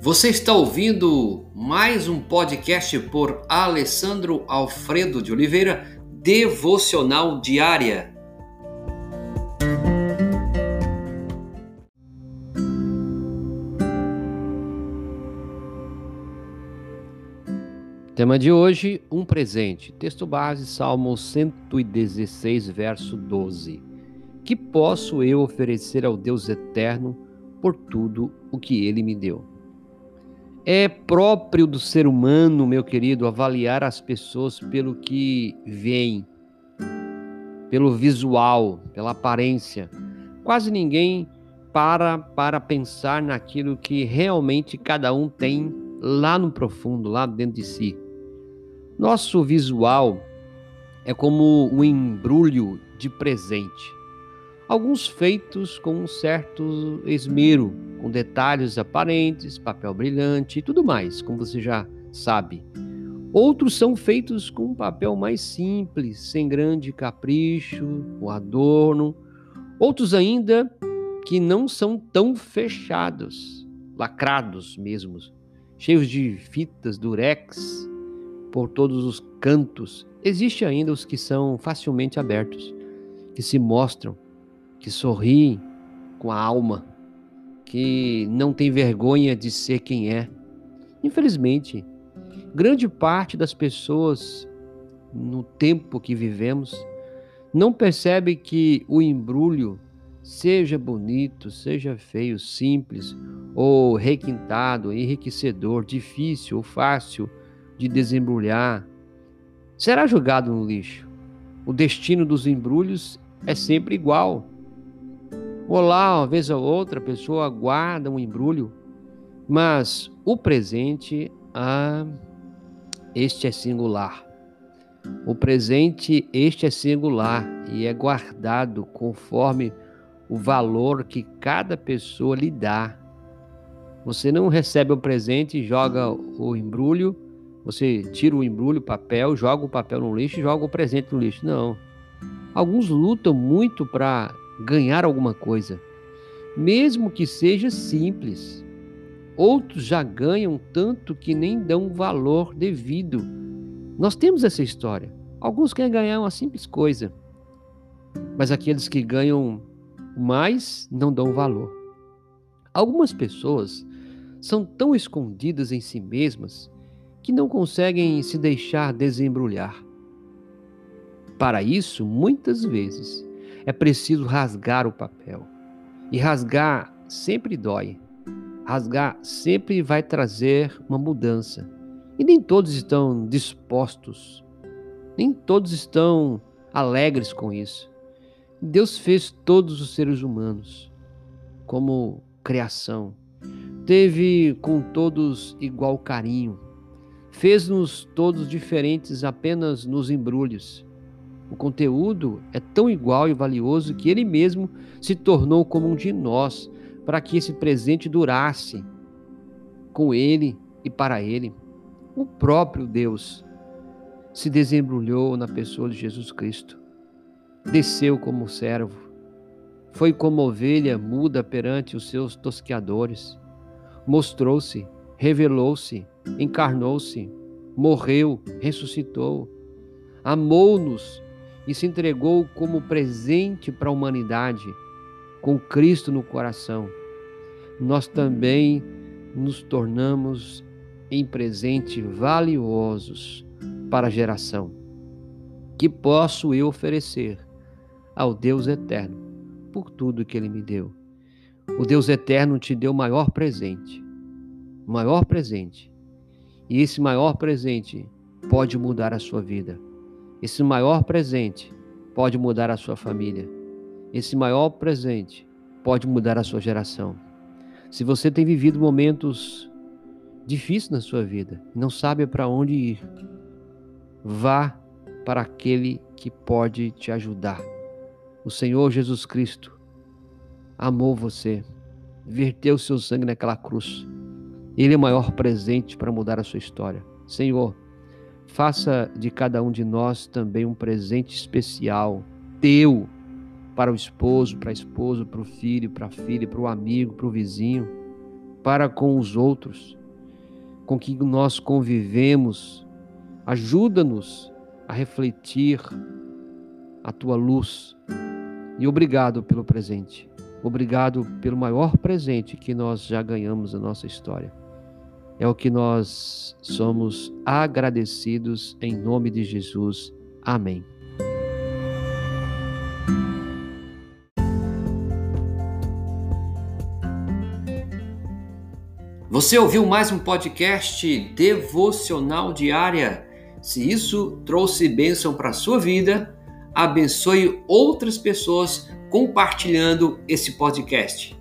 Você está ouvindo mais um podcast por Alessandro Alfredo de Oliveira, Devocional Diária. Tema de hoje: um presente. Texto base, Salmo 116, verso 12. Que posso eu oferecer ao Deus eterno por tudo o que ele me deu? É próprio do ser humano, meu querido, avaliar as pessoas pelo que veem, pelo visual, pela aparência. Quase ninguém para para pensar naquilo que realmente cada um tem lá no profundo, lá dentro de si. Nosso visual é como um embrulho de presente alguns feitos com um certo esmero, com detalhes aparentes, papel brilhante e tudo mais, como você já sabe. Outros são feitos com um papel mais simples, sem grande capricho ou adorno. Outros ainda que não são tão fechados, lacrados mesmo, cheios de fitas durex por todos os cantos. Existem ainda os que são facilmente abertos, que se mostram que sorri com a alma, que não tem vergonha de ser quem é. Infelizmente, grande parte das pessoas no tempo que vivemos não percebe que o embrulho, seja bonito, seja feio, simples ou requintado, enriquecedor, difícil ou fácil de desembrulhar, será jogado no lixo. O destino dos embrulhos é sempre igual Olá, uma vez ou outra, a pessoa guarda um embrulho, mas o presente, ah, este é singular. O presente, este é singular e é guardado conforme o valor que cada pessoa lhe dá. Você não recebe o presente joga o embrulho, você tira o embrulho, o papel, joga o papel no lixo joga o presente no lixo. Não. Alguns lutam muito para ganhar alguma coisa, mesmo que seja simples. Outros já ganham tanto que nem dão valor devido. Nós temos essa história. Alguns querem ganhar uma simples coisa, mas aqueles que ganham mais não dão valor. Algumas pessoas são tão escondidas em si mesmas que não conseguem se deixar desembrulhar. Para isso, muitas vezes, é preciso rasgar o papel. E rasgar sempre dói. Rasgar sempre vai trazer uma mudança. E nem todos estão dispostos, nem todos estão alegres com isso. Deus fez todos os seres humanos como criação. Teve com todos igual carinho. Fez-nos todos diferentes apenas nos embrulhos. O conteúdo é tão igual e valioso que ele mesmo se tornou como um de nós, para que esse presente durasse com ele e para ele. O próprio Deus se desembrulhou na pessoa de Jesus Cristo. Desceu como servo, foi como ovelha muda perante os seus tosqueadores. Mostrou-se, revelou-se, encarnou-se, morreu, ressuscitou, amou-nos e se entregou como presente para a humanidade, com Cristo no coração, nós também nos tornamos em presente valiosos para a geração. Que posso eu oferecer ao Deus eterno por tudo que Ele me deu? O Deus eterno te deu o maior presente, o maior presente. E esse maior presente pode mudar a sua vida. Esse maior presente pode mudar a sua família. Esse maior presente pode mudar a sua geração. Se você tem vivido momentos difíceis na sua vida, não sabe para onde ir, vá para aquele que pode te ajudar. O Senhor Jesus Cristo amou você, verteu seu sangue naquela cruz. Ele é o maior presente para mudar a sua história. Senhor, Faça de cada um de nós também um presente especial, teu, para o esposo, para a esposa, para o filho, para a filha, para o amigo, para o vizinho, para com os outros, com que nós convivemos. Ajuda-nos a refletir a tua luz. E obrigado pelo presente. Obrigado pelo maior presente que nós já ganhamos na nossa história. É o que nós somos agradecidos em nome de Jesus. Amém. Você ouviu mais um podcast devocional diária? Se isso trouxe bênção para a sua vida, abençoe outras pessoas compartilhando esse podcast.